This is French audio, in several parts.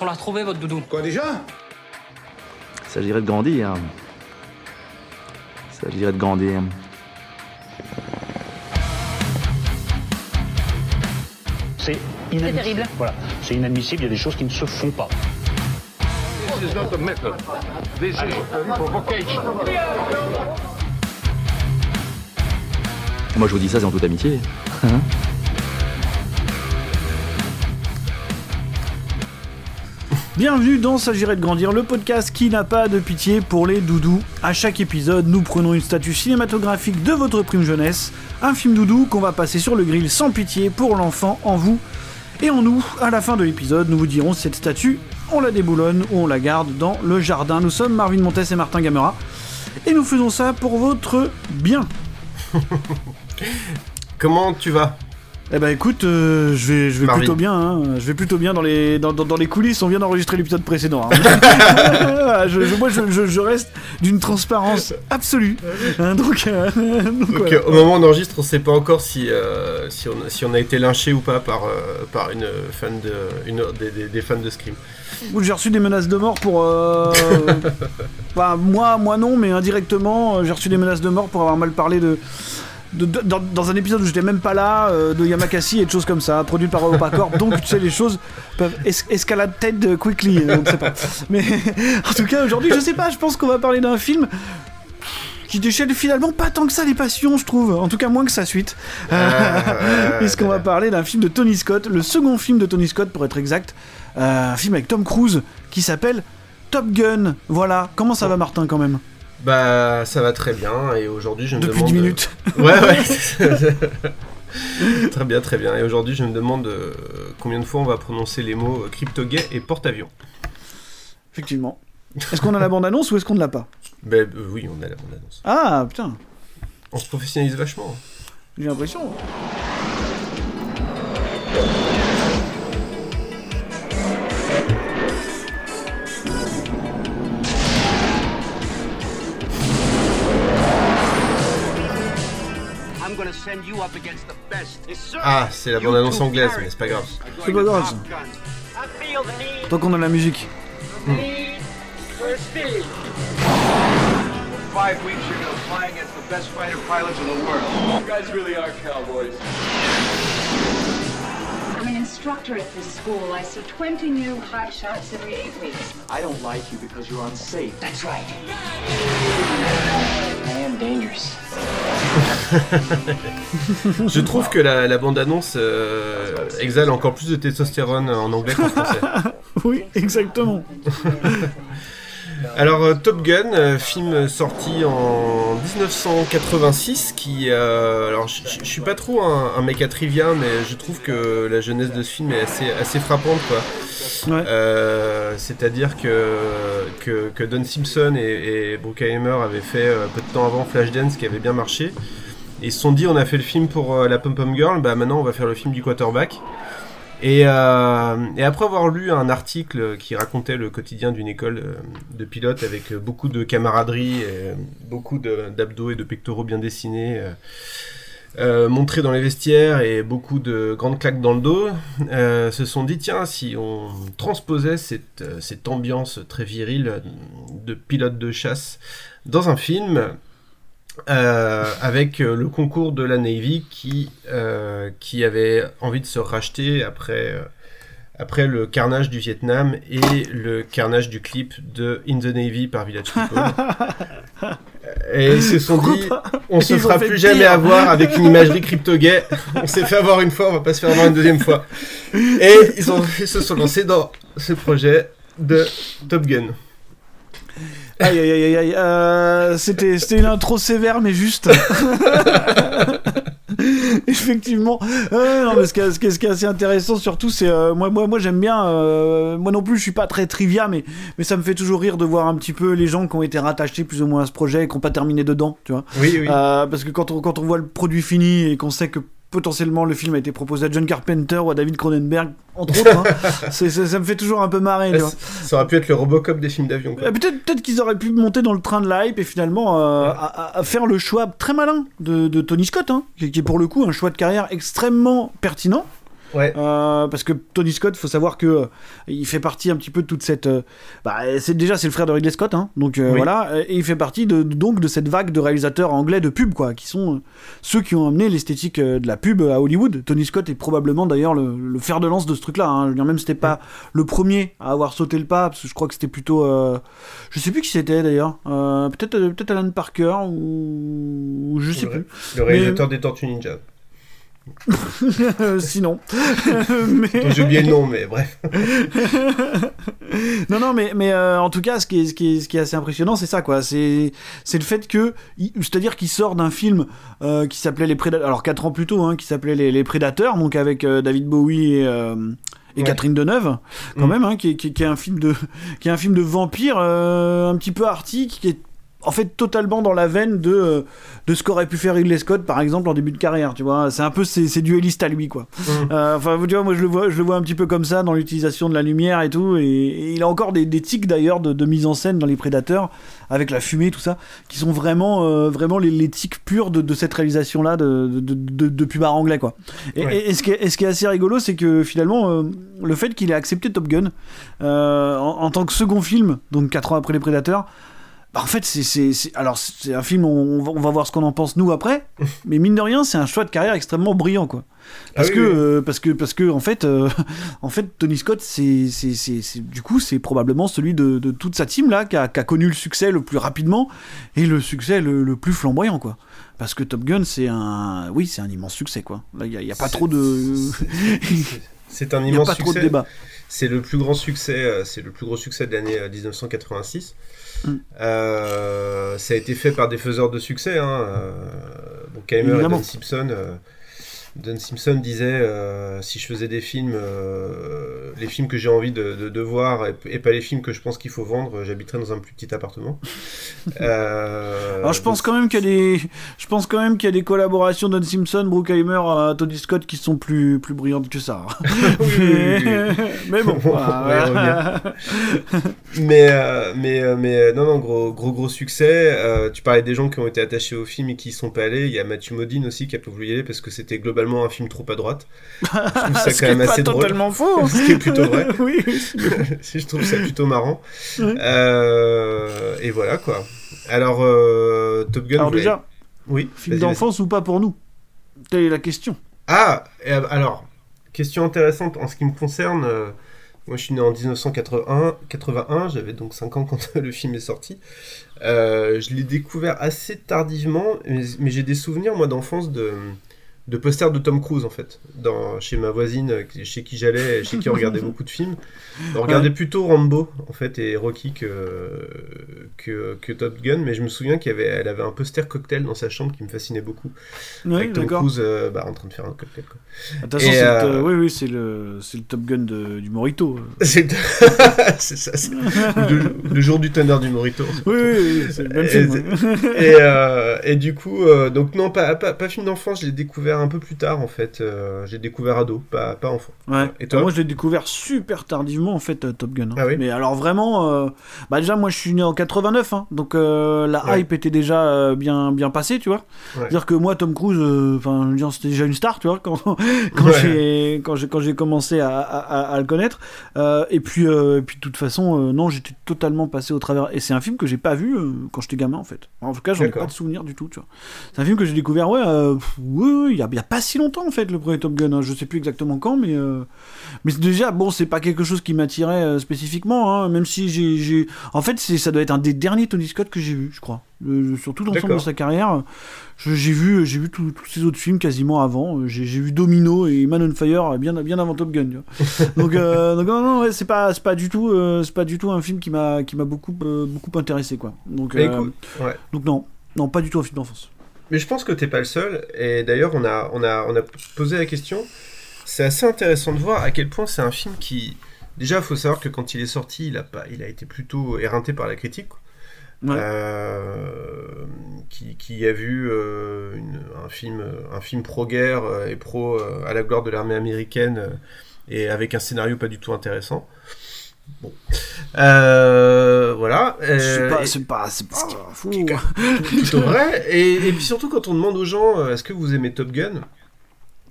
On l'a retrouvé, votre doudou. Quoi déjà? Il s'agirait de grandir. Il s'agirait de grandir. C'est inadmissible. terrible. Voilà, c'est inadmissible, il y a des choses qui ne se font pas. This is not a method. This is a provocation. Moi, je vous dis ça, c'est en toute amitié. Hein Bienvenue dans S'agirait de grandir, le podcast qui n'a pas de pitié pour les doudous. À chaque épisode, nous prenons une statue cinématographique de votre prime jeunesse, un film doudou qu'on va passer sur le grill sans pitié pour l'enfant en vous et en nous. À la fin de l'épisode, nous vous dirons cette statue, on la déboulonne ou on la garde dans le jardin. Nous sommes Marvin Montes et Martin Gamera et nous faisons ça pour votre bien. Comment tu vas? Eh ben écoute, euh, je vais, je vais Marvin. plutôt bien. hein. Je vais plutôt bien dans les, dans, dans- dans les coulisses. On vient d'enregistrer l'épisode précédent. hein. Je- je- moi, je, reste d'une transparence absolue. hein, donc, euh, donc Donc, euh, Au moment où on enregistre, on sait pas encore si, si, on, si on a été lynché ou pas par, par une fan de, une, des, des- des fans de Scream. J'ai reçu des menaces de mort pour. enfin, moi, moi non, mais indirectement, j'ai reçu des menaces de mort pour avoir mal parlé de. De- de- dans, dans un épisode où j'étais même pas là, euh, de Yamakasi et de choses comme ça, produit par Opacorp. Donc, tu sais, les choses peuvent es escalade tête quickly. euh, On ne sait pas. Mais en tout cas, aujourd'hui, je sais pas, je pense qu'on va parler d'un film qui déchaîne finalement pas tant que ça les passions, je trouve. En tout cas, moins que sa suite. Euh, Puisqu'on va parler d'un film de Tony Scott, le second film de Tony Scott pour être exact, Euh, un film avec Tom Cruise qui s'appelle Top Gun. Voilà, comment ça va Martin quand même? Bah, ça va très bien. Et aujourd'hui, je me Depuis demande. 10 minutes. Ouais, ouais. très bien, très bien. Et aujourd'hui, je me demande euh, combien de fois on va prononcer les mots euh, crypto-gay et porte-avions. Effectivement. Est-ce qu'on a la bande-annonce ou est-ce qu'on ne l'a pas? Ben euh, oui, on a la bande-annonce. Ah putain, On se professionnalise vachement. j'ai l'impression. Ah, c'est la bande-annonce anglaise, mais c'est pas grave. C'est pas grave ça. I feel the need, Tant qu'on a la musique. need five weeks you're gonna fly against the best fighter pilots in the world. You guys really are cowboys. I'm an instructor at this school. I see 20 new hot shots every eight weeks. I don't like you because you're unsafe. That's right. I am dangerous. Je trouve que la, la bande-annonce euh, exhale encore plus de testostérone en anglais qu'en français. Oui, exactement. Alors euh, Top Gun, euh, film sorti en 1986, qui, euh, alors je suis pas trop un, un mec à trivia, mais je trouve que la jeunesse de ce film est assez, assez frappante, quoi. Ouais. Euh, C'est-à-dire que, que que Don Simpson et, et Bruckheimer avaient fait euh, peu de temps avant Flashdance, qui avait bien marché. Et ils se sont dit, on a fait le film pour la Pom Pom Girl, bah maintenant on va faire le film du quarterback. Et, euh, et après avoir lu un article qui racontait le quotidien d'une école euh, de pilotes avec euh, beaucoup de camaraderie, beaucoup d'abdos et de pectoraux bien dessinés, montrés dans les vestiaires et beaucoup de grandes claques dans le dos, se sont dit tiens si on transposait cette, cette ambiance très virile de pilote de chasse dans un film, euh, avec euh, le concours de la Navy qui, euh, qui avait envie de se racheter après, après le carnage du Vietnam et le carnage du clip de In the Navy par Village People. et ils se sont dit, on se fera plus jamais avoir avec une imagerie crypto-gay. On s'est fait avoir une fois, on va pas se faire avoir une deuxième fois. Et ils, ont, ils se sont lancés dans ce projet de Top Gun. Aïe aïe aïe aïe aïe. euh, C'était c'était une intro sévère mais juste. Effectivement. Euh, non, mais ce, qui est, ce qui est- ce qui est assez intéressant surtout, c'est euh, moi, moi, moi j'aime bien. euh, moi non plus, je suis pas très trivia, mais, mais ça me fait toujours rire de voir un petit peu les gens qui ont été rattachés plus ou moins à ce projet et qui n'ont pas terminé dedans, tu vois. Oui, oui. Euh, parce que quand on, quand on voit le produit fini et qu'on sait que potentiellement le film a été proposé à John Carpenter ou à David Cronenberg, entre autres, hein, ça me fait toujours un peu marrer. Ça aurait pu être le Robocop des films d'avion. Euh, Peut-être peut qu'ils auraient pu monter dans le train de l'hype et finalement euh, à, à- à faire le choix très malin de, de Tony Scott, hein, qui est pour le coup un choix de carrière extrêmement pertinent. Ouais. Euh, parce que Tony Scott, faut savoir que euh, il fait partie un petit peu de toute cette. euh, bah, c'est déjà c'est le frère de Ridley Scott, hein, donc Oui. voilà, et il fait partie de, donc de cette vague de réalisateurs anglais de pub, quoi, qui sont ceux qui ont amené l'esthétique de la pub à Hollywood. Tony Scott est probablement d'ailleurs le, le fer de lance de ce truc-là. Hein. Je veux dire, même c'était pas le premier à avoir sauté le pas, parce que je crois que c'était plutôt, je sais plus qui c'était d'ailleurs, peut-être peut-être Alan Parker ou, ou je sais plus. Le réalisateur des Tortues Ninja. Euh, Sinon, mais... J'ai oublié le nom, mais bref. non, non, mais, mais euh, en tout cas, ce qui est, ce qui est, ce qui est assez impressionnant, c'est ça, quoi. C'est, le fait que, c'est-à-dire qu'il sort d'un film euh, qui s'appelait Les Prédateurs, alors 4 ans plus tôt, hein, qui s'appelait Les, Les Prédateurs, donc avec euh, David Bowie et, et Ouais. Catherine Deneuve, quand Mm. même, hein, qui, est, qui, est- qui est un film de, qui est un film de vampire euh, un petit peu arty, qui est en fait totalement dans la veine de, euh, de ce qu'aurait pu faire Ridley Scott par exemple en début de carrière tu vois. C'est un peu ses, ses duellistes à lui quoi. Euh, enfin tu vois moi je le vois je le vois un petit peu comme ça dans l'utilisation de la lumière et tout. Et, et il a encore des, des tics d'ailleurs de, de mise en scène dans les prédateurs avec la fumée tout ça qui sont vraiment euh, vraiment les, les tics purs de, de cette réalisation là de, de, de, pubard anglais quoi. Et, Ouais. et- et ce, qui est, ce qui est assez rigolo c'est que finalement euh, le fait qu'il ait accepté Top Gun en, en tant que second film donc 4 ans après les prédateurs bah, en fait, c'est, alors c'est un film, on, on va, on va voir ce qu'on en pense nous après, mais mine de rien, c'est un choix de carrière extrêmement brillant, quoi. Parce Ah oui, que, oui. euh, parce que, parce que, en fait, euh, en fait, Tony Scott, c'est, c'est, c'est, c'est- du coup, c'est probablement celui de, de toute sa team là qui a, qui a connu le succès le plus rapidement et le succès le, le plus flamboyant, quoi. Parce que Top Gun, c'est un, oui, c'est un immense succès, quoi. Là, il y a, pas trop de, C'est un y a immense pas succès. trop de débat. C'est le plus grand succès, euh, c'est le plus gros succès de l'année euh, 1986. Mm. Euh, ça a été fait par des faiseurs de succès, hein, euh, Bruckheimer et Évidemment. Don Simpson. Euh, Don Simpson disait euh, si je faisais des films, euh, les films que j'ai envie de, de- de voir et, et pas les films que je pense qu'il faut vendre, j'habiterais dans un plus petit appartement. Euh, Alors je pense donc- quand même qu'il y a des, je pense quand même qu'il y a des collaborations Don Simpson, Bruckheimer, euh, Tony Scott qui sont plus plus brillantes que ça. Oui, oui, oui, oui. mais bon. Mais euh, mais euh, mais euh, non non gros gros gros succès Euh, tu parlais des gens qui ont été attachés au film et qui y sont pas allés il y a Matthew Modine aussi qui a pas voulu y aller parce que c'était globalement un film trop à droite je trouve ça quand même assez drôle totalement faux. ce qui est plutôt vrai oui. si je trouve ça plutôt marrant. Euh, et voilà quoi alors euh, Top Gun Alors déjà, oui film d'enfance ou pas pour nous? Telle est la question. Ah, alors, question intéressante en ce qui me concerne. euh, moi, je suis né en 1981, 81, j'avais donc 5 ans quand le film est sorti. Euh, je l'ai découvert assez tardivement, mais, mais j'ai des souvenirs, moi, d'enfance de, de posters de Tom Cruise, en fait. Dans, chez ma voisine, euh, chez qui j'allais, chez qui on regardait beaucoup de films. On regardait plutôt Rambo, en fait, et Rocky que, que, que Top Gun, mais je me souviens qu'elle avait, un poster cocktail dans sa chambre qui me fascinait beaucoup. Oui, avec Tom. Cruise euh, bah, en train de faire un cocktail, quoi. De toute façon, Et, c'est euh, le- oui, oui, c'est le, c'est le Top Gun de- du Morito. C'est ça, c'est le, le jour du tonnerre du Morito. Oui, oui, oui, c'est le même Et- film. ouais. Et, euh, et du coup, donc non, pas, pas, pas film d'enfance, je l'ai découvert un peu plus tard en fait. Euh, j'ai découvert ado, pas, pas enfant. Ouais. Et toi Moi, je l'ai découvert super tardivement en fait, euh, Top Gun. hein. Ah oui Mais alors vraiment, euh, bah déjà, moi, je suis né en 89, hein, donc la Ouais. hype était déjà bien, bien passée, tu vois. Ouais. C'est-à-dire que moi, Tom Cruise, enfin, c'était déjà une star, tu vois, quand, quand j'ai quand j'ai quand j'ai commencé à, à, à- à le connaître. Et puis, et puis de toute façon, non, j'étais totalement passé au travers. Et c'est un film que j'ai pas vu quand j'étais gamin, en fait. En tout cas, j'en ai pas de souvenir du tout, tu vois. C'est un film que j'ai découvert, ouais, il a, il y a pas si longtemps, en fait, le premier Top Gun. hein. Je sais plus exactement quand, mais euh, mais déjà, bon, c'est pas quelque chose qui m'attirait euh, spécifiquement, hein, même si j'ai. En fait, ça doit être un des derniers Tony Scott que j'ai vu, je crois. Euh, sur tout l'ensemble de sa carrière, j'ai vu, j'ai vu tous ses autres films quasiment avant. Euh, J'ai, vu Domino et Man on Fire bien, bien avant Top Gun. tu vois. donc, euh, donc non, non, ouais, c'est pas, du tout, euh, c'est pas du tout un film qui m'a, qui m'a beaucoup, beaucoup intéressé, quoi. Donc, écoute, ouais. donc non, non, pas du tout un film d'enfance. Mais je pense que t'es pas le seul. Et d'ailleurs, on a, on, a, on a posé la question. C'est assez intéressant de voir à quel point c'est un film qui. Déjà, il faut savoir que quand il est sorti, il a, pas, il a été plutôt éreinté par la critique. Ouais. Euh, qui, qui a vu euh, une- un film, un film pro-guerre euh, et pro euh, à la gloire de l'armée américaine et avec un scénario pas du tout intéressant. Bon. Euh, voilà. c'est Euh, pas, et- c'est pas, c'est pas fou. plutôt vrai. Et, et puis surtout, quand on demande aux gens euh, est-ce que vous aimez Top Gun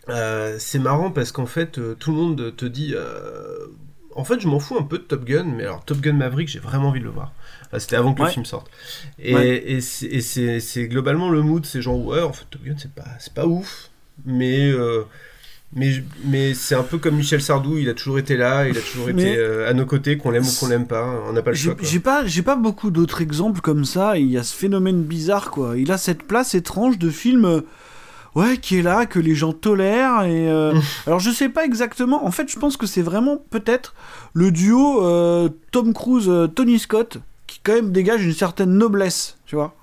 euh, c'est marrant parce qu'en fait, euh, tout le monde te dit. euh, en fait, je m'en fous un peu de Top Gun, mais alors Top Gun Maverick, j'ai vraiment envie de le voir. Enfin, C'était avant que Ouais. le film sorte. Et, Ouais. et c'est- c'est c'est globalement le mood, c'est genre, ouais, en fait, Top Gun, c'est pas, c'est pas ouf, mais. Mais, mais c'est un peu comme Michel Sardou, il a toujours été là, il a toujours été euh, à nos côtés, qu'on l'aime ou qu'on l'aime pas, on n'a pas le choix. j'ai pas, pas beaucoup d'autres exemples comme ça. Il y a ce phénomène bizarre, quoi. Il a cette place étrange de film, euh, ouais, qui est là, que les gens tolèrent. Et euh, alors, je sais pas exactement. En fait, je pense que c'est vraiment peut-être le duo euh, Tom Cruise, euh, Tony Scott, qui quand même dégage une certaine noblesse, tu vois,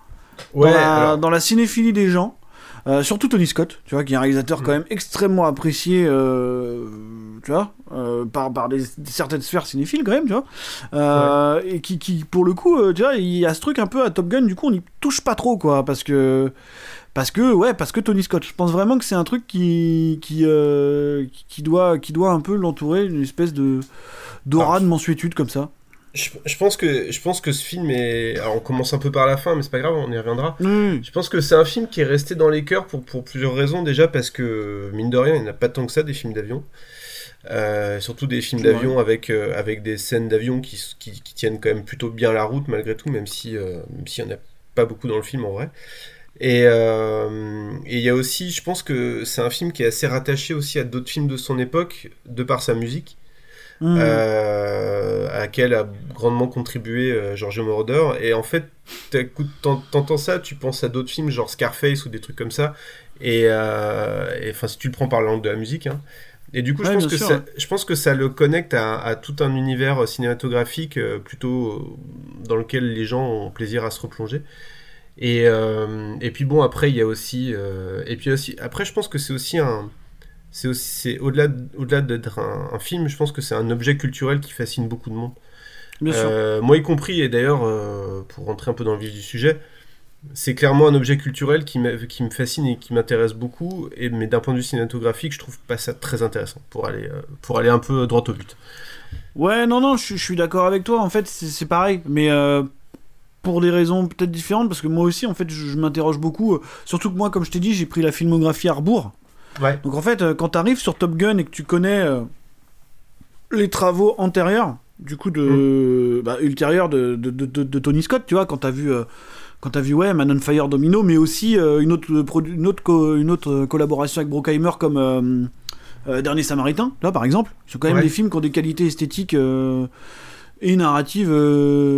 Ouais, dans, la, alors- dans la cinéphilie des gens. Euh, surtout Tony Scott, tu vois, qui est un réalisateur Mm. quand même extrêmement apprécié, euh, tu vois, euh, par, par des, certaines sphères cinéphiles quand même, tu vois, et qui, qui, pour le coup, tu vois, il y a ce truc un peu à Top Gun, du coup, on n'y touche pas trop, quoi, parce que, parce que, ouais, parce que Tony Scott, je pense vraiment que c'est un truc qui, qui, qui- doit, qui doit un peu l'entourer d'une espèce de d'aura Ah. de mensuétude comme ça. Je, je pense que, je pense que ce film est. Alors, on commence un peu par la fin, mais c'est pas grave, on y reviendra. Oui. Je pense que c'est un film qui est resté dans les cœurs pour, pour plusieurs raisons. Déjà parce que, mine de rien, il n'y en a pas tant que ça des films d'avion. Euh, surtout des films d'avion avec, euh, avec des scènes d'avion qui, qui, qui tiennent quand même plutôt bien la route malgré tout, même si euh, même s'il n'y en a pas beaucoup dans le film en vrai. Et il y a aussi, je pense que c'est un film qui est assez rattaché aussi à d'autres films de son époque, de par sa musique Mm. euh, à laquelle a grandement contribué euh, Giorgio Moroder. Et en fait, t'entends ça, tu penses à d'autres films genre Scarface ou des trucs comme ça. Et euh, enfin, si tu le prends par l'angle de la musique. hein. Et du coup, je, pense que ça, ouais. je pense que ça le connecte à, à tout un univers euh, cinématographique plutôt dans lequel les gens ont plaisir à se replonger. Et, euh, et puis bon, après, il y a aussi... euh, et puis aussi, après, je pense que c'est aussi un... C'est aussi, c'est au-delà, de- au-delà d'être un, un film, je pense que c'est un objet culturel qui fascine beaucoup de monde. Bien sûr. Euh, moi y compris, et d'ailleurs, euh, pour rentrer un peu dans le vif du sujet, c'est clairement un objet culturel qui, qui me fascine et qui m'intéresse beaucoup, et, mais d'un point de vue cinématographique, je trouve pas ça très intéressant, pour aller, euh, pour aller un peu droit au but. Ouais, non, non, je, je suis d'accord avec toi. En fait, c'est c'est pareil, mais euh, pour des raisons peut-être différentes, parce que moi aussi, en fait, je, je m'interroge beaucoup. euh, surtout que moi, comme je t'ai dit, j'ai pris la filmographie à rebours. Ouais. Donc en fait, euh, quand t'arrives sur Top Gun et que tu connais euh, les travaux antérieurs, du coup, de, bah, ultérieurs de, de, de- de- Tony Scott, tu vois, quand t'as vu. euh, quand t'as vu ouais, Man on Fire Domino, mais aussi euh, une, autre, une, autre co- une autre collaboration avec Brockheimer comme euh, euh, Dernier Samaritain, là par exemple. C'est quand même Ouais. des films qui ont des qualités esthétiques et narratives,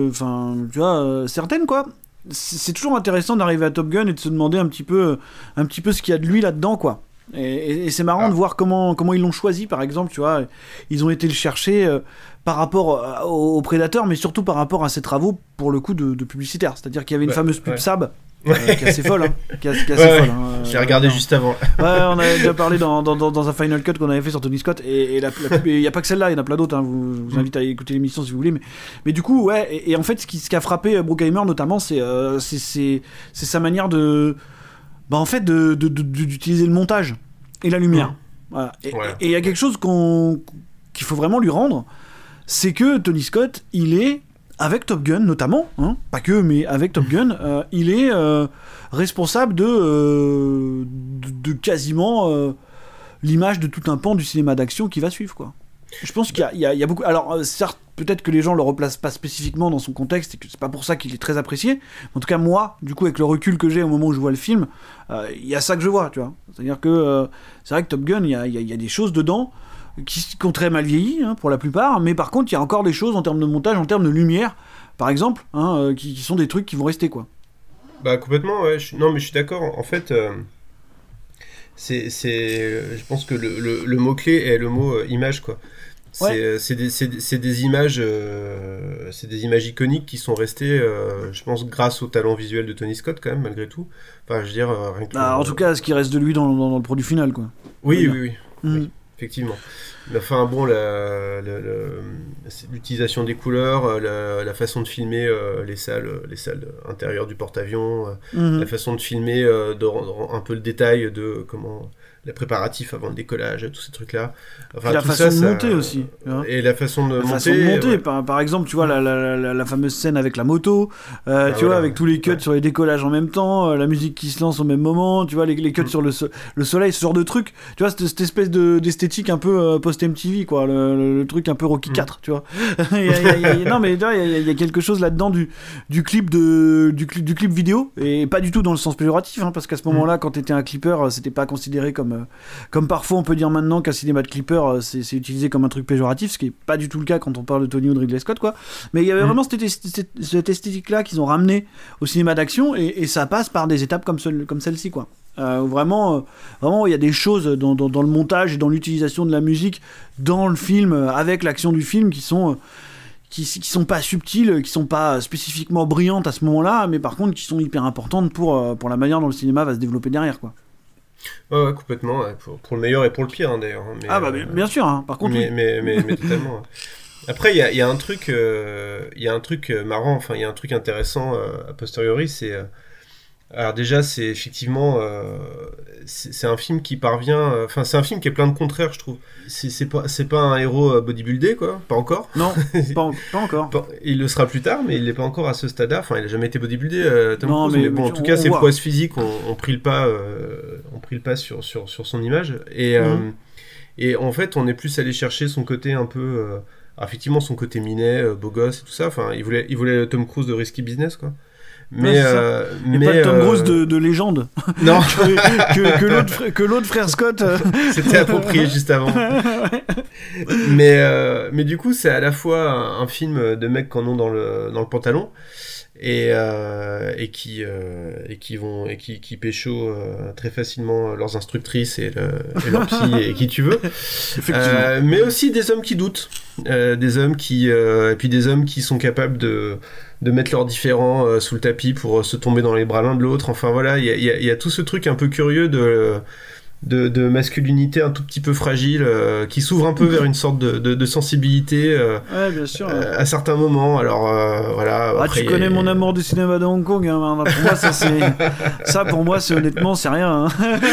enfin, tu vois, certaines quoi. C'est c'est toujours intéressant d'arriver à Top Gun et de se demander un petit peu, un petit peu ce qu'il y a de lui là-dedans quoi. Et, c'est marrant Ah. de voir comment, comment ils l'ont choisi, par exemple, tu vois. Ils ont été le chercher euh, par rapport euh, au, au Prédateur, mais surtout par rapport à ses travaux, pour le coup, de, de publicitaire. C'est-à-dire qu'il y avait une Ouais, fameuse pub ouais. Sab, euh, qui est assez folle, hein, qui est, qui est assez Ouais, folle. hein, J'ai regardé non. juste avant. Ouais, on avait déjà parlé dans, dans, dans, dans un Final Cut qu'on avait fait sur Tony Scott, et, il n'y a pas que celle-là, il y en a plein d'autres, hein, vous, je vous invite à écouter l'émission si vous voulez, mais, mais du coup, ouais, et, et en fait, ce qui, ce qui a frappé Bruckheimer notamment, c'est euh, c'est sa manière de. Bah, en fait, de- de- de- de- d'utiliser le montage et la lumière. Voilà. Et Ouais. il y a quelque chose qu'on qu'il faut vraiment lui rendre, c'est que Tony Scott, il est avec Top Gun notamment, hein, pas que, mais avec Top Gun, euh, il est euh, responsable de, euh, de, de quasiment euh, l'image de tout un pan du cinéma d'action qui va suivre, quoi. Je pense qu'il y a, beaucoup. Alors, euh, certes, peut-être que les gens le replacent pas spécifiquement dans son contexte et que c'est pas pour ça qu'il est très apprécié. En tout cas, moi, du coup, avec le recul que j'ai au moment où je vois le film, euh, il y a ça que je vois, tu vois. C'est-à-dire que euh, c'est vrai que Top Gun, il y a, y a- des choses dedans qui, qui ont très mal vieilli, hein, pour la plupart, mais par contre, il y a encore des choses en termes de montage, en termes de lumière, par exemple, hein, qui, sont des trucs qui vont rester, quoi. Bah complètement, ouais. Non mais je suis d'accord. En fait, c'est, c'est, je pense que le, le- le mot-clé est le mot euh, image, quoi. C'est, Ouais. euh, c'est, des, c'est, des- images, euh, c'est des images iconiques qui sont restées, euh, je pense, grâce au talent visuel de Tony Scott quand même, malgré tout. Enfin, je veux dire, rien que Bah, en tout cas, ce qui reste de lui dans, dans- dans le produit final, quoi. Oui, oui. oui, oui, Mhm. Effectivement. Enfin bon, l'utilisation des couleurs, euh, la, la façon de filmer euh, les salles, les salles intérieures du porte-avions, euh, Mhm. la façon de filmer, euh, de rendre un peu le détail de comment les préparatifs avant le décollage, tous ces trucs-là. Enfin, Puis la tout façon ça, de ça- monter aussi. vois. Et la façon de La monter. façon de monter, ouais. par, par exemple, tu vois la, la, la, la fameuse scène avec la moto, euh, Ah, tu vois, avec tous les cuts ouais. sur les décollages en même temps, euh, la musique qui se lance au même moment, tu vois, les, les cuts Mm. sur le, so- le soleil, ce genre de truc, tu vois, cette, cette espèce de- d'esthétique un peu euh, post-MTV, quoi, le, le- le truc un peu Rocky Mm. 4, tu vois. Il y a- il y a- il y a- non, mais tu vois, il y, a- quelque chose là-dedans du, du, clip de, du, clip, du clip vidéo, et pas du tout dans le sens péjoratif, hein, parce qu'à ce Mm. moment-là, quand t'étais un clipper, c'était pas considéré comme, comme parfois on peut dire maintenant qu'un cinéma de clipper, euh, c'est c'est utilisé comme un truc péjoratif, ce qui est pas du tout le cas quand on parle de Tony ou de Ridley Scott, quoi. Mais il y avait Mm. vraiment cette, cette- cette esthétique-là qu'ils ont ramené au cinéma d'action, et, et ça passe par des étapes comme, celle- comme celle-ci, quoi. Euh, vraiment, euh, vraiment, il y a des choses dans, dans- dans le montage et dans l'utilisation de la musique dans le film, euh, avec l'action du film, qui sont, euh, qui, qui sont pas subtiles, qui sont pas spécifiquement brillantes à ce moment-là, mais par contre qui sont hyper importantes pour, euh, pour la manière dont le cinéma va se développer derrière, quoi. Ouais, ouais, complètement, ouais, pour, pour le meilleur et pour le pire hein, d'ailleurs. hein, mais, Ah bah euh, bien- bien sûr, hein. par contre, mais, oui. mais, mais, mais totalement. Après, il y a, y a un truc, euh, il y a un truc euh, marrant, enfin, il y a un truc intéressant euh, a posteriori, c'est. Alors déjà, c'est effectivement, euh, c'est un film qui parvient, euh, enfin, c'est un film qui est plein de contraires, je trouve. C'est pas, pas un héros euh, bodybuildé, quoi, pas encore. Non, pas, en- pas encore. Il le sera plus tard, mais il l'est pas encore à ce stade-là. Enfin, il a jamais été bodybuildé. euh, Tom Non, Cruise, mais- bon, mais en tout on- cas, on ses prouesses physiques ont, pris le pas, ont pris le pas sur, sur, sur son image. Et, Mhm. et en fait, on est plus allé chercher son côté un peu, alors, effectivement, son côté minet, beau gosse et tout ça. Enfin, il voulait, il voulait Tom Cruise de risky business, quoi. Mais, Ouais, euh, mais pas le Tom euh, Cruise de, de légende. Non, que, que, que l'autre frère- Scott. euh, c'était approprié juste avant. mais, euh, mais du coup, c'est à la fois un, un film de mecs qui en ont dans le, dans le pantalon et, euh, et, qui, euh, et qui vont et qui, qui pécho euh, très facilement leurs instructrices et, le, et leur psy et qui tu veux. Euh, mais aussi des hommes qui doutent, euh, des hommes qui euh, et puis des hommes qui sont capables de de mettre leurs différends euh, sous le tapis pour euh, se tomber dans les bras l'un de l'autre. Enfin voilà, il y a, il y a- il y a tout ce truc un peu curieux de de, de masculinité un tout petit peu fragile euh, qui s'ouvre un peu vers une sorte de, de, de sensibilité euh, Ouais, bien sûr. euh, à certains moments. Alors voilà. Ah, après, tu a- connais mon amour du cinéma de Hong Kong. hein, Pour moi, ça, c'est. Ça, pour moi, c'est honnêtement, c'est rien. hein.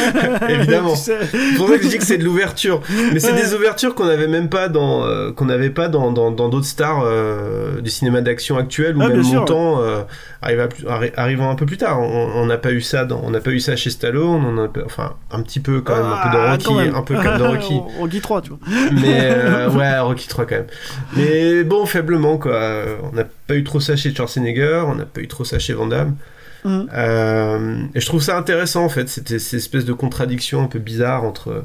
Évidemment. Tu sais. Pour ça que je dis que c'est de l'ouverture. Mais c'est des ouvertures qu'on n'avait même pas dans qu'on n'avait pas dans dans dans d'autres stars du cinéma d'action actuel ou Ah, même longtemps arrivant un peu plus tard. On n'a pas eu ça dans on n'a pas eu ça chez Stallone. On a enfin un petit peu quand même un peu dans Ah, Rocky, quand même. un peu comme dans Rocky. Rocky 3, tu vois. Mais euh, ouais, Rocky 3 quand même. Mais bon, faiblement quoi. On n'a pas eu trop ça chez Schwarzenegger, on n'a pas eu trop ça chez Van Damme. Mhm. Euh, et je trouve ça intéressant en fait, c'était cette espèce de contradiction un peu bizarre entre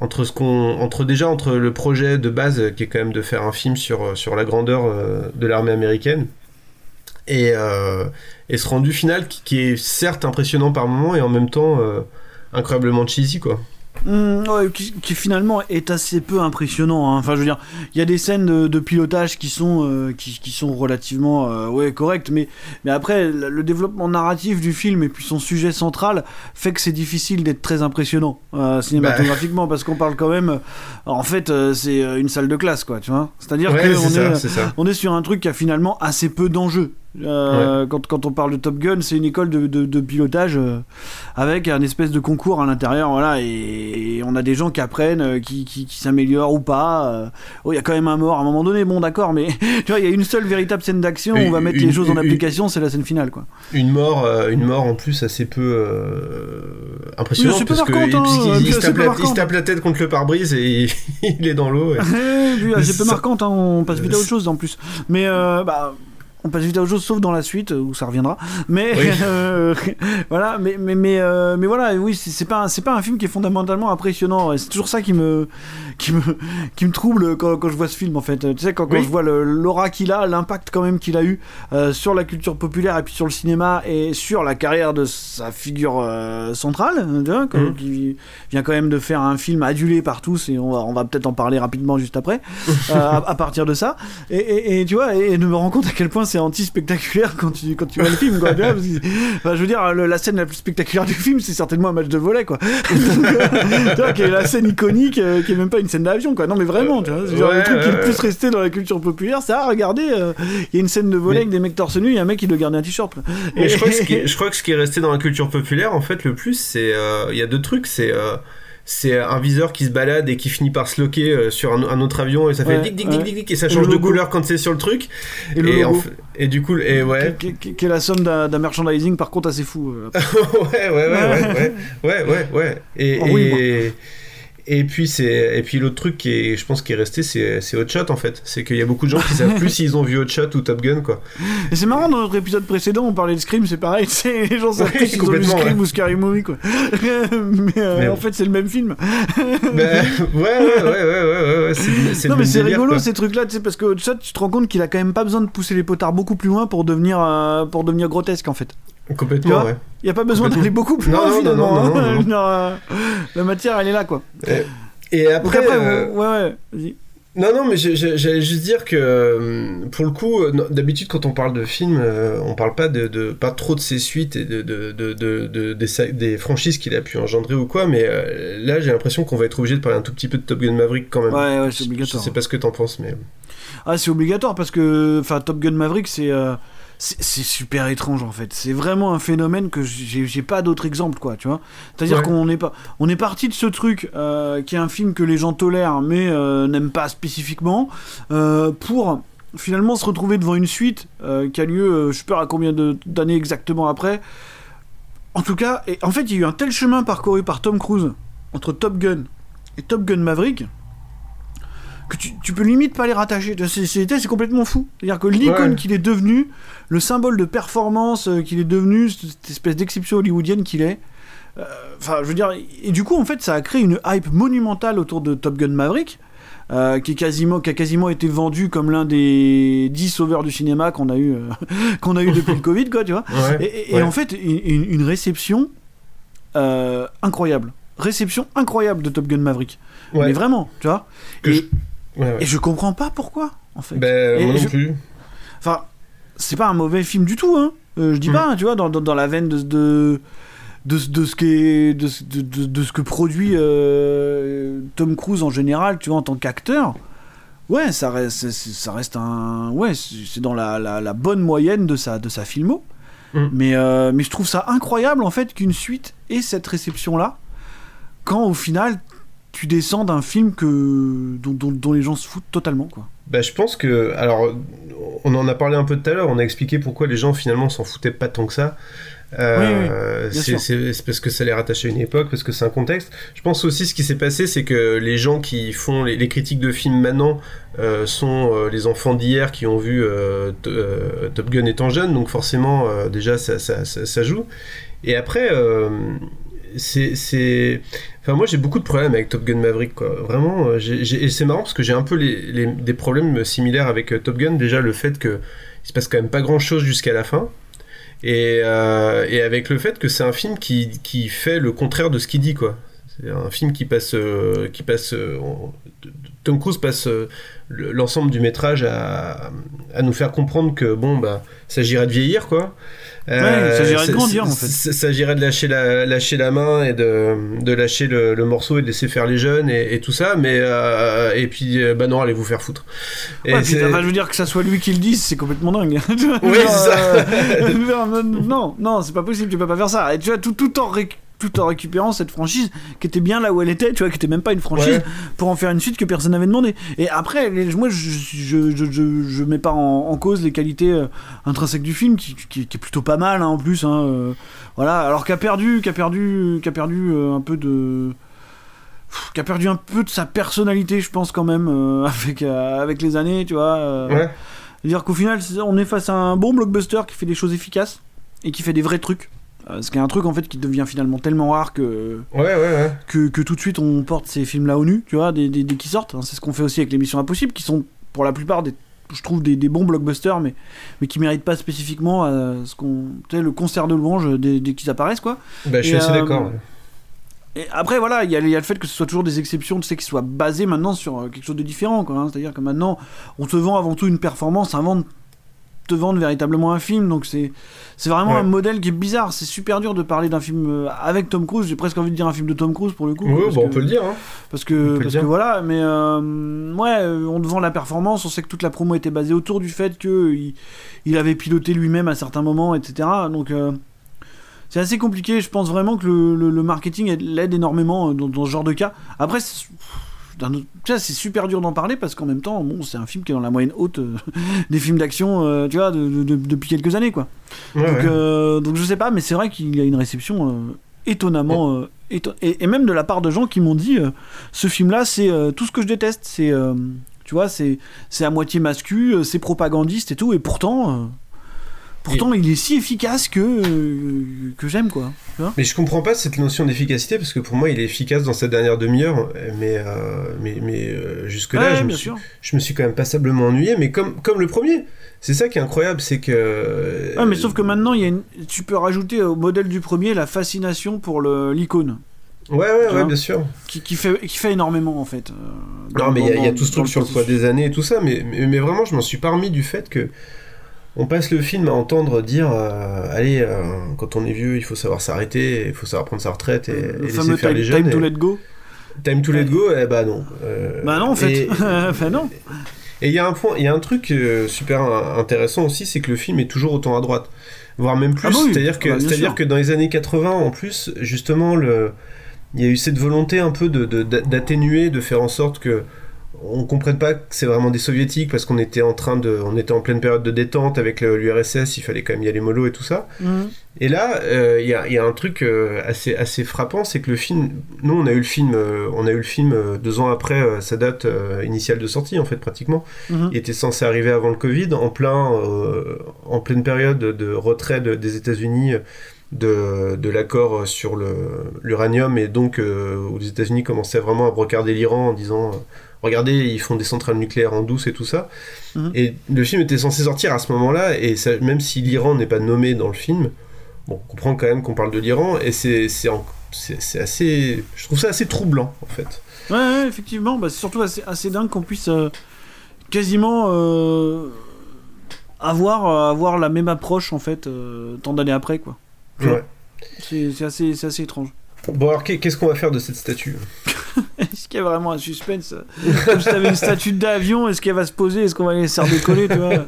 entre ce qu'on entre déjà entre le projet de base qui est quand même de faire un film sur sur la grandeur euh, de l'armée américaine et euh, et ce rendu final qui, qui est certes impressionnant par moments et en même temps euh, incroyablement cheesy quoi. Ouais, qui, qui finalement est assez peu impressionnant. hein. Enfin, je veux dire, il y a des scènes de, de pilotage qui sont, euh, qui, qui sont relativement euh, ouais, correctes, mais, mais après, le, le développement narratif du film et puis son sujet central fait que c'est difficile d'être très impressionnant euh, cinématographiquement parce qu'on parle quand même. en fait, c'est une salle de classe, quoi, tu vois. C'est-à-dire Ouais, que c'est on ça, est, c'est ça. on est sur un truc qui a finalement assez peu d'enjeux. Euh, quand, quand on parle de Top Gun, c'est une école de, de- de pilotage euh, avec un espèce de concours à l'intérieur, voilà, et, et on a des gens qui apprennent, euh, qui, qui, qui s'améliorent ou pas. euh. Oh, il y a quand même un mort à un moment donné, bon d'accord, mais tu vois, il y a une seule véritable scène d'action, on va Une- mettre les une- choses en application, c'est la scène finale, quoi. Une mort, une mort en plus assez peu impressionnante parce marquante, hein, il, se tape la, il marquante. se tape la tête contre le pare-brise et il est dans l'eau. et- Eh, c'est peu marquante, hein, on passe vite à autre chose en plus. Mais bah. On passe vite à autre chose, sauf dans la suite où ça reviendra. Mais Oui. euh, voilà, mais mais mais, euh, mais voilà, oui, c'est pas un- c'est pas un film qui est fondamentalement impressionnant. C'est toujours ça qui me qui me qui me trouble quand, quand je vois ce film en fait. Tu sais quand, quand Oui. je vois l'aura qu'il a, l'impact quand même qu'il a eu euh, sur la culture populaire et puis sur le cinéma et sur la carrière de sa figure euh, centrale, tu vois, quand- Mhm. qui vient quand même de faire un film adulé par tous et on va on va peut-être en parler rapidement juste après euh, à, à partir de ça. Et, et- et tu vois, et, de me rendre compte à quel point c'est anti-spectaculaire quand tu, quand tu vois le film, quoi. Tu vois, parce que- enfin, je veux dire, le- la scène la plus spectaculaire du film, c'est certainement un match de volet, quoi. Tu vois, qui est la scène iconique, euh, qui est même pas une scène d'avion, quoi. Non, mais vraiment, tu vois. c'est genre Ouais, le truc qui est le plus resté dans la culture populaire, c'est, ah, regardez, euh, il y a une scène de volet Mais- avec des mecs torse nu, il y a un mec qui doit garder un t-shirt. Mais je crois, que ce qui est, je crois que ce qui est resté dans la culture populaire, en fait, le plus, c'est. euh, Il y a deux trucs. C'est. C'est un viseur qui se balade et qui finit par se loquer euh, sur un, un autre avion et ça fait dic dic dic dic et ça change de couleur quand c'est sur le truc Et en du coup et ouais Qui, qui- qui est la somme d'un, merchandising, par contre, assez fou. euh. ouais, ouais, ouais, ouais, ouais, ouais, ouais, ouais. Et, Oh et, et puis c'est et puis l'autre truc qui est, je pense, qui est resté, c'est c'est Hot Shot en fait. C'est qu'il y a beaucoup de gens qui savent plus s'ils ont vu Hot Shot ou Top Gun quoi. Et c'est marrant, dans notre épisode précédent, on parlait de Scream, c'est pareil, c'est les gens savent plus s'ils ont vu Scream ouais. ou Scary Movie, quoi. mais, euh, Mais en fait, c'est le même film. Ben, ouais, ouais, ouais, ouais, ouais, ouais, c'est non, mais c'est rigolo quoi. ces trucs-là, tu sais, parce que Hot Shot, tu te rends compte qu'il a quand même pas besoin de pousser les potards beaucoup plus loin pour devenir, euh, pour devenir grotesque, en fait. Complètement, ouais. Il n'y a pas besoin d'aller beaucoup plus loin, non, non, finalement. non, non, hein. non, euh, la matière, elle est là, quoi. Et, après, après, euh, ouais, ouais, vas-y. Non, non, mais j'allais juste dire que euh, pour le coup, d'habitude quand on parle de films, on parle pas de, de- pas trop de ses suites et de, de, de, de- de- des, des franchises qu'il a pu engendrer ou quoi, mais là j'ai l'impression qu'on va être obligé de parler un tout petit peu de Top Gun Maverick quand même. Ouais, ouais, c'est obligatoire. Je sais pas ce que t'en penses, mais Ah, c'est obligatoire parce que enfin Top Gun Maverick c'est euh, c'est super étrange en fait. C'est vraiment un phénomène que j'ai pas d'autre exemple quoi, tu vois. C'est-à-dire Ouais. qu'on est pas on est parti de ce truc euh, qui est un film que les gens tolèrent mais euh, n'aiment pas spécifiquement euh, pour finalement se retrouver devant une suite qui a lieu je sais pas à combien de- d'années exactement après. En tout cas, et en fait, il y a eu un tel chemin parcouru par Tom Cruise entre Top Gun et Top Gun Maverick que tu, tu peux limite pas les rattacher. C'est- complètement fou. C'est-à-dire que l'icône Ouais. qu'il est devenu, le symbole de performance euh, qu'il est devenu, cette espèce d'exception hollywoodienne qu'il est. euh, Enfin, je veux dire, et du coup, en fait, ça a créé une hype monumentale autour de Top Gun Maverick. euh, qui, est quasiment, qui a quasiment été vendu comme l'un des 10 sauveurs du cinéma qu'on a eu, euh, qu'on a eu depuis le Covid, quoi, tu vois. ouais. Et, et- et ouais. en fait, une, une- une réception euh, incroyable. Réception incroyable de Top Gun Maverick. Ouais. Mais vraiment, tu vois. Que et, je- Ouais, ouais. et je comprends pas pourquoi, en fait. Ben, moi non je- plus. Enfin, c'est pas un mauvais film du tout, hein. Euh, je dis Mm. pas, tu vois, dans, dans, dans la veine de, de, de, de ce qu'est- de, ce- de, de- de ce que produit euh, Tom Cruise en général, tu vois, en tant qu'acteur. Ouais, ça reste, ça reste un. Ouais, c'est dans la, la, la bonne moyenne de sa, de sa filmo. Mm. Mais, euh, mais je trouve ça incroyable, en fait, qu'une suite ait cette réception-là, quand au final, tu descends d'un film que, dont, dont, dont les gens se foutent totalement, quoi. Bah, je pense que. Alors, on en a parlé un peu tout à l'heure, on a expliqué pourquoi les gens finalement s'en foutaient pas tant que ça. Euh, c'est parce que ça les rattache à une époque, parce que c'est un contexte. Je pense aussi ce qui s'est passé, c'est que les gens qui font les, les critiques de films maintenant euh, sont euh, les enfants d'hier qui ont vu Top Gun étant jeunes, donc forcément, déjà, ça, ça, ça- ça joue. Et après, c'est. Enfin, moi, j'ai beaucoup de problèmes avec Top Gun Maverick, quoi. Vraiment, euh, et c'est marrant parce que j'ai un peu des problèmes similaires avec euh, Top Gun. Déjà, le fait que il se passe quand même pas grand chose jusqu'à la fin. Et, euh, et avec le fait que c'est un film qui, fait le contraire de ce qu'il dit, quoi. C'est un film qui passe, qui passe. Tom Cruise passe le- l'ensemble du métrage à, à nous faire comprendre que bon, bah, s'agirait de vieillir, quoi. Il s'agirait de ça- grandir, en fait. ça- S'agirait de lâcher la, lâcher la main et de, de lâcher le, le morceau et de laisser faire les jeunes et, et tout ça, mais euh, et puis euh, bah non, allez vous faire foutre. Et Ouais, puis, enfin, je veux dire que ça soit lui qui le dise, c'est complètement dingue. Oui, c'est ça. euh, non, non, c'est pas possible, tu peux pas faire ça. Et tu vois, tout, tout en réc- tout en récupérant cette franchise qui était bien là où elle était, tu vois, qui était même pas une franchise, Ouais. pour en faire une suite que personne n'avait demandé. Et après, les- moi, je, je, je, je, je mets pas en, en cause les qualités euh, intrinsèques du film, qui, qui, qui est plutôt pas mal hein, en plus. Hein, euh, voilà, alors qu'a perdu, qu'a perdu, qu'a perdu euh, un peu de qui a perdu un peu de sa personnalité, je pense quand même, euh, avec, euh, avec les années, tu vois. euh, Ouais. C'est-à-dire qu'au final, on est face à un bon blockbuster qui fait des choses efficaces et qui fait des vrais trucs. Euh, ce qui est un truc en fait qui devient finalement tellement rare que, Ouais, ouais, ouais. que, que tout de suite on porte ces films-là au nu, tu vois, dès, dès, dès qu'ils sortent. hein. C'est ce qu'on fait aussi avec les Missions Impossibles, qui sont pour la plupart des, je trouve des, des bons blockbusters, mais, mais qui méritent pas spécifiquement euh, ce qu'on, le concert de louanges dès, dès qu'ils apparaissent, quoi. Bah, je suis Et, assez euh, d'accord. Et après, voilà, il y, a il y a le fait que ce soit toujours des exceptions, tu sais, qui soient basées maintenant sur quelque chose de différent, quoi. hein. C'est-à-dire que maintenant, on te vend avant tout une performance, un vent te vendent véritablement un film. Donc c'est c'est vraiment Ouais. un modèle qui est bizarre. C'est super dur de parler d'un film euh, avec Tom Cruise. J'ai presque envie de dire un film de Tom Cruise pour le coup. Parce bon, on que- peut le dire. Hein. Parce On que, parce que voilà, mais euh, ouais, euh, on te vend la performance, on sait que toute la promo était basée autour du fait qu'il il avait piloté lui-même à certains moments, etc. Donc euh, c'est assez compliqué, je pense vraiment que le, le- le marketing aide- l'aide énormément dans, dans ce genre de cas. Après, autre- c'est super dur d'en parler parce qu'en même temps, bon, c'est un film qui est dans la moyenne haute euh, des films d'action, euh, tu vois, de- de- de- depuis quelques années, quoi. Ouais, Donc, ouais. euh, donc je sais pas, mais c'est vrai qu'il y a une réception étonnamment. éton- et, et même de la part de gens qui m'ont dit ce film-là, c'est tout ce que je déteste. C'est. tu vois, c'est c'est à moitié mascu, c'est propagandiste et tout, et pourtant. Pourtant, il est si efficace que, euh, que j'aime, quoi. Mais je comprends pas cette notion d'efficacité parce que pour moi il est efficace dans sa dernière demi-heure, mais, euh, mais, mais euh, jusque-là Ouais, je, me suis, je me suis quand même passablement ennuyé, mais comme, comme le premier. C'est ça qui est incroyable, c'est que. Ouais, mais sauf que maintenant, il y a une- tu peux rajouter au modèle du premier la fascination pour l'icône, Ouais, ouais, ouais, bien sûr. qui, qui, fait, qui fait énormément, en fait. euh, Non, mais il y a, y tout ce truc sur le poids des années et tout ça, mais, mais, mais vraiment, je m'en suis pas remis du fait que on passe le film à entendre dire euh, allez, euh, quand on est vieux, il faut savoir s'arrêter, il faut savoir prendre sa retraite et, laisser faire time, les jeunes. time to et- let go. Time to let go, eh bah non. Euh, Bah non, en fait. Et enfin, non. et il y a un point, il y a un truc super in- intéressant aussi, c'est que le film est toujours autant à droite, voire même plus. Ah bah oui, c'est-à-dire que, bah c'est-à-dire que dans les années 80, en plus, justement, le, il y a eu cette volonté un peu de, de- d'atténuer, de faire en sorte que on comprenne pas que c'est vraiment des soviétiques parce qu'on était en train de, on était en pleine période de détente avec l'URSS, il fallait quand même y aller mollo et tout ça. Mhm. Et là, euh, il y, a, il y a un truc euh, assez, assez frappant, c'est que le film, nous on a eu le film, euh, on a eu le film deux ans après sa date initiale de sortie en fait pratiquement. Mhm. Il était censé arriver avant le Covid, en plein, en pleine période de retrait de- des États-Unis de, de l'accord sur l'uranium et donc où les États-Unis commençaient vraiment à brocarder l'Iran en disant regardez ils font des centrales nucléaires en douce et tout ça. Mhm. Et le film était censé sortir à ce moment-là et ça- même si l'Iran n'est pas nommé dans le film, bon, on comprend quand même qu'on parle de l'Iran et c'est assez, je trouve ça assez troublant en fait. Ouais, ouais, effectivement, bah, c'est surtout assez, assez dingue qu'on puisse euh, quasiment euh, avoir, euh, avoir la même approche en fait tant d'années après quoi. Ouais. C'est assez, c'est assez étrange. Bon alors qu'est- qu'est-ce qu'on va faire de cette statue Est-ce qu'il y a vraiment un suspense Comme si t'avais une statue d'avion, est-ce qu'elle va se poser Est-ce qu'on va la laisser redécoller tu vois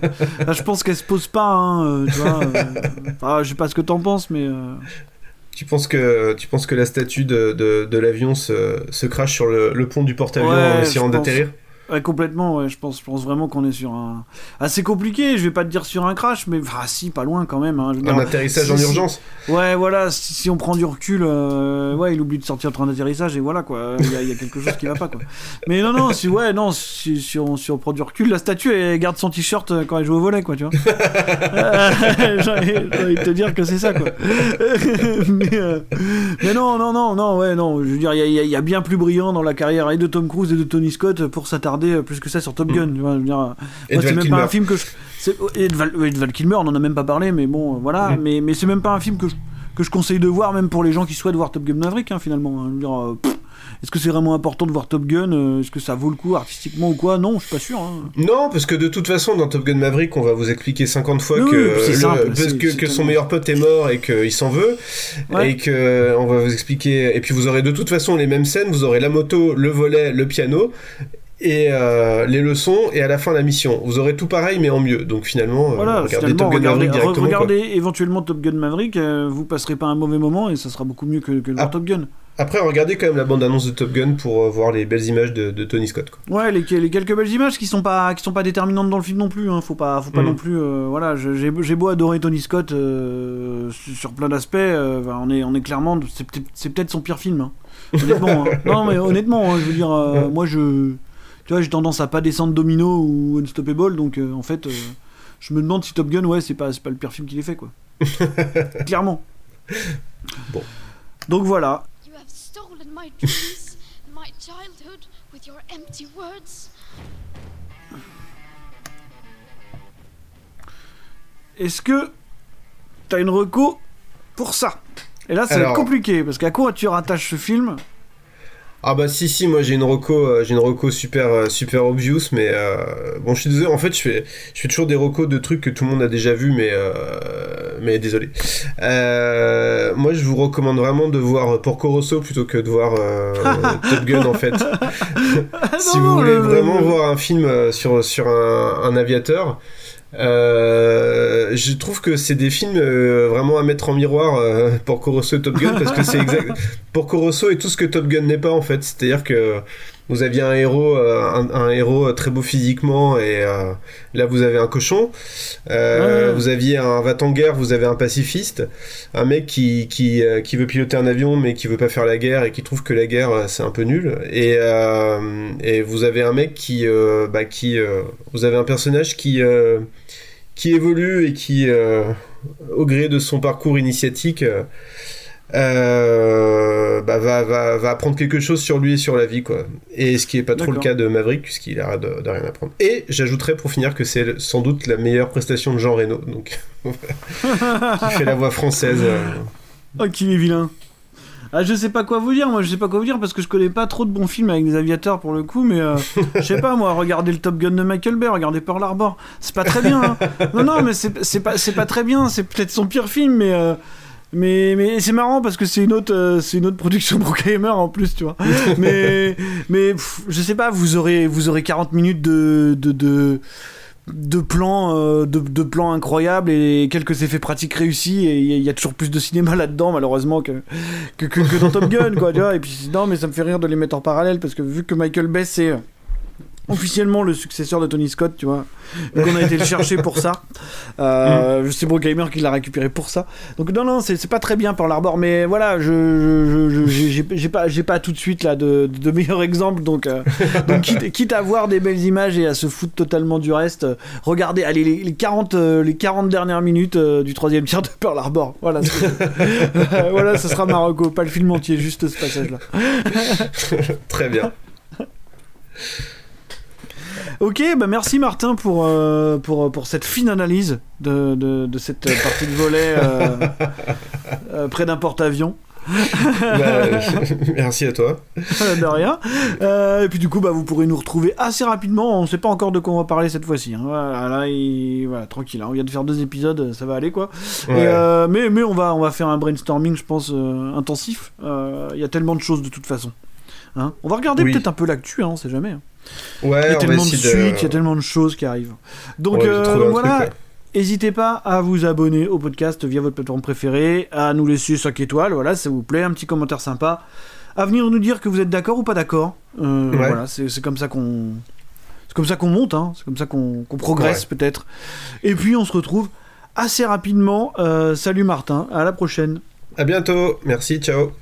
Je pense qu'elle se pose pas, hein, euh, tu vois. euh. Enfin, je sais pas ce que t'en penses, mais. euh, Tu penses que, tu penses que la statue de, de, de l'avion se, se crache sur le, le pont du porte-avions en essayant d'atterrir Ouais, complètement, ouais, je pense, je pense vraiment qu'on est sur un. Assez compliqué, je vais pas te dire sur un crash, mais. Ah, si, pas loin quand même. hein, Un dire, atterrissage si- en si- urgence Ouais, voilà, si, si on prend du recul, euh, ouais, il oublie de sortir le train d'atterrissage et voilà quoi, il y, a- il y a quelque chose qui va pas quoi. Mais non, non, si, ouais, non, si, si on, si on prend du recul, la statue elle garde son t-shirt euh, quand elle joue au volet quoi, tu vois. Euh, J'ai envie de te dire que c'est ça quoi. mais, euh, mais non, non, non, non, ouais, non, je veux dire, il y y a bien plus brillant dans la carrière et de Tom Cruise et de Tony Scott pour s'attarder euh, plus que ça sur Top Gun, tu vois, je veux dire. euh, Et c'est même Kilmer. pas un film que je. c'est- Et de Val, de Val Kilmer, on en a même pas parlé, mais bon, euh, voilà. Mhm. Mais, mais c'est même pas un film que je, que je conseille de voir, même pour les gens qui souhaitent voir Top Gun Maverick, hein, finalement. hein. Je veux dire, euh, pff, Est-ce que c'est vraiment important de voir Top Gun Est-ce que ça vaut le coup artistiquement ou quoi? Non, je suis pas sûr. hein. Non, parce que de toute façon, dans Top Gun Maverick, on va vous expliquer 50 fois Oui, que, le- simple, son meilleur pote est mort et qu'il s'en veut. Ouais. Et que on va vous expliquer. Et puis vous aurez de toute façon les mêmes scènes. Vous aurez la moto, le volet, le piano. Et euh, les leçons, et à la fin la mission. Vous aurez tout pareil, mais en mieux. Donc finalement, euh, Voilà, regardez finalement, Top Gun regardez, Maverick directement. quoi. regardez éventuellement Top Gun Maverick, euh, vous passerez pas un mauvais moment et ça sera beaucoup mieux que, que Ah. Top Gun. Après, regardez quand même la bande-annonce de Top Gun pour euh, voir les belles images de, de Tony Scott. quoi. Ouais, les, les quelques belles images qui sont pas qui sont pas déterminantes dans le film non plus. Hein. Faut pas faut pas Mhm. non plus. euh, voilà, j'ai beau adorer Tony Scott euh, sur plein d'aspects, on est on est clairement c'est peut-être son pire film. hein. Honnêtement. hein. Non mais honnêtement, hein, je veux dire, moi je tu vois j'ai tendance à pas descendre Domino ou Unstoppable, donc euh, en fait euh, je me demande si Top Gun ouais c'est pas c'est pas le pire film qu'il ait fait quoi. clairement. Bon. Donc voilà. You have stolen my dreams, my childhood, with your empty words. Est-ce que t'as une reco pour ça? Et là, ça va Alors- être compliqué parce qu'à quoi tu rattaches ce film? Ah bah si si moi j'ai une reco euh, j'ai une reco super euh, super obvious mais euh, bon je suis désolé. En fait je fais je fais toujours des recos de trucs que tout le monde a déjà vu mais euh, mais désolé. Euh, moi je vous recommande vraiment de voir Porco Rosso plutôt que de voir euh, Top Gun en fait. Si non, vous voulez le- vraiment voir un film sur sur un, un aviateur euh, je trouve que c'est des films euh, vraiment à mettre en miroir euh, Porco Rosso et Top Gun parce que c'est exact Porco Rosso est tout ce que Top Gun n'est pas en fait. C'est-à-dire que vous aviez un héros un, un héros très beau physiquement et là vous avez un cochon. Ouais. vous aviez un va en guerre vous avez un pacifiste. Un mec qui qui, qui veut piloter un avion mais qui veut pas faire la guerre et qui trouve que la guerre c'est un peu nul. Et et vous avez un mec qui bah, qui vous avez un personnage qui qui évolue et qui euh, au gré de son parcours initiatique euh, bah, va, va, va apprendre quelque chose sur lui et sur la vie quoi et ce qui est pas trop le cas de Maverick puisqu'il arrête de, de rien apprendre et j'ajouterais pour finir que c'est sans doute la meilleure prestation de Jean Reno donc qui fait la voix française euh. Oh, qu'il est vilain. Ah, je sais pas quoi vous dire, moi je sais pas quoi vous dire parce que je connais pas trop de bons films avec des aviateurs pour le coup, mais euh, je sais pas moi, regardez le Top Gun de Michael Bay, regardez Pearl Harbor, c'est pas très bien. hein. Non, non, mais c'est pas, pas très bien, c'est peut-être son pire film, mais. euh, mais, mais c'est marrant parce que c'est une autre euh, c'est une autre production en plus tu vois mais mais je sais pas vous aurez vous aurez 40 minutes de de plans, euh, de, plans incroyables et quelques effets pratiques réussis et il y, a- toujours plus de cinéma là-dedans malheureusement que, que dans Top Gun quoi tu vois. Et puis non mais ça me fait rire de les mettre en parallèle parce que vu que Michael Bay c'est euh, officiellement le successeur de Tony Scott tu vois. Vu qu'on a été le chercher pour ça. Euh, c'est Bruckheimer qui l'a récupéré pour ça. Donc non non c'est pas très bien Pearl Harbor mais voilà je j'ai pas tout de suite là de, de meilleurs exemples donc euh, donc quitte, quitte à voir des belles images et à se foutre totalement du reste, euh, regardez, allez, les, les 40, euh, les 40 dernières minutes du troisième tiers de Pearl Harbor. Voilà, voilà, ce sera Marocco, pas le film entier, juste ce passage-là. très bien Ok, bah merci Martin pour, euh, pour, pour cette fine analyse de, de, de cette partie de volet euh, euh, près d'un porte-avions. Bah, merci à toi de rien. Euh, et puis du coup, bah, vous pourrez nous retrouver assez rapidement. On sait pas encore de quoi on va parler cette fois-ci. hein. Voilà, là, il- voilà, tranquille. hein. On vient de faire deux épisodes, ça va aller quoi. Et, euh, mais mais on va on va faire un brainstorming, je pense, euh, intensif. Euh, Il y a tellement de choses de toute façon. Hein on va regarder Oui. peut-être un peu l'actu, hein, on sait jamais. hein. ouais Il y a tellement de suites, il y a tellement de choses qui arrivent. Donc euh, voilà. N'hésitez pas à vous abonner au podcast via votre plateforme préférée, à nous laisser 5 étoiles, voilà, ça vous plaît, un petit commentaire sympa, à venir nous dire que vous êtes d'accord ou pas d'accord. Euh, Ouais. Voilà, c'est comme ça qu'on. C'est comme ça qu'on monte, hein, c'est comme ça qu'on qu'on progresse peut-être. Et puis on se retrouve assez rapidement. Euh, salut Martin, à la prochaine. à bientôt merci ciao